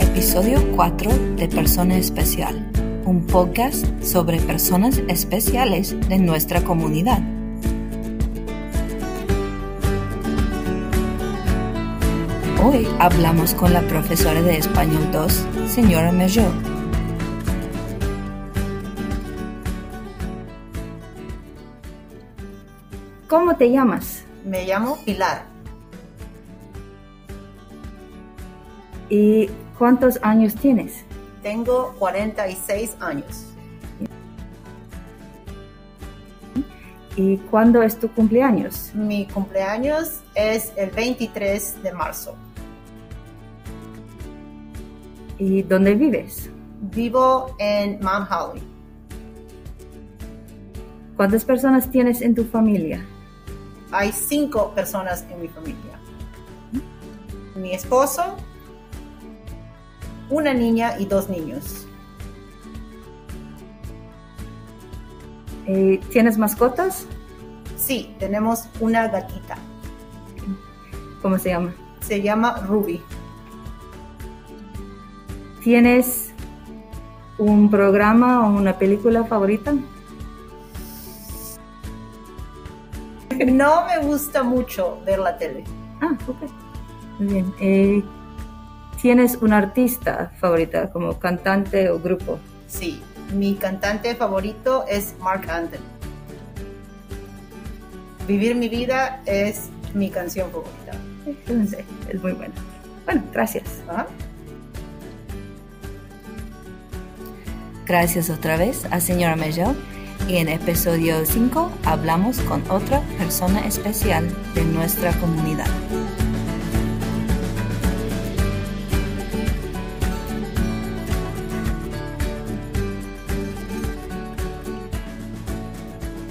episodio 4 de Persona Especial, un podcast sobre personas especiales de nuestra comunidad. Hoy hablamos con la profesora de Español 2, señora Mellot. ¿Cómo te llamas? Me llamo Pilar. ¿Y cuántos años tienes? Tengo 46 años. ¿Y cuándo es tu cumpleaños? Mi cumpleaños es el 23 de marzo. ¿Y dónde vives? Vivo en Mount Holly. ¿Cuántas personas tienes en tu familia? Hay cinco personas en mi familia. Mi esposo, una niña y dos niños. Eh, ¿Tienes mascotas? Sí, tenemos una gatita. ¿Cómo se llama? Se llama Ruby. ¿Tienes un programa o una película favorita? No me gusta mucho ver la tele. Ah, ok. Muy bien. Eh, ¿Tienes un artista favorita como cantante o grupo? Sí, mi cantante favorito es Mark Anthony. Vivir mi vida es mi canción favorita. Es muy bueno. Bueno, gracias. Ajá. Gracias otra vez a señora Mellot y en episodio 5 hablamos con otra persona especial de nuestra comunidad.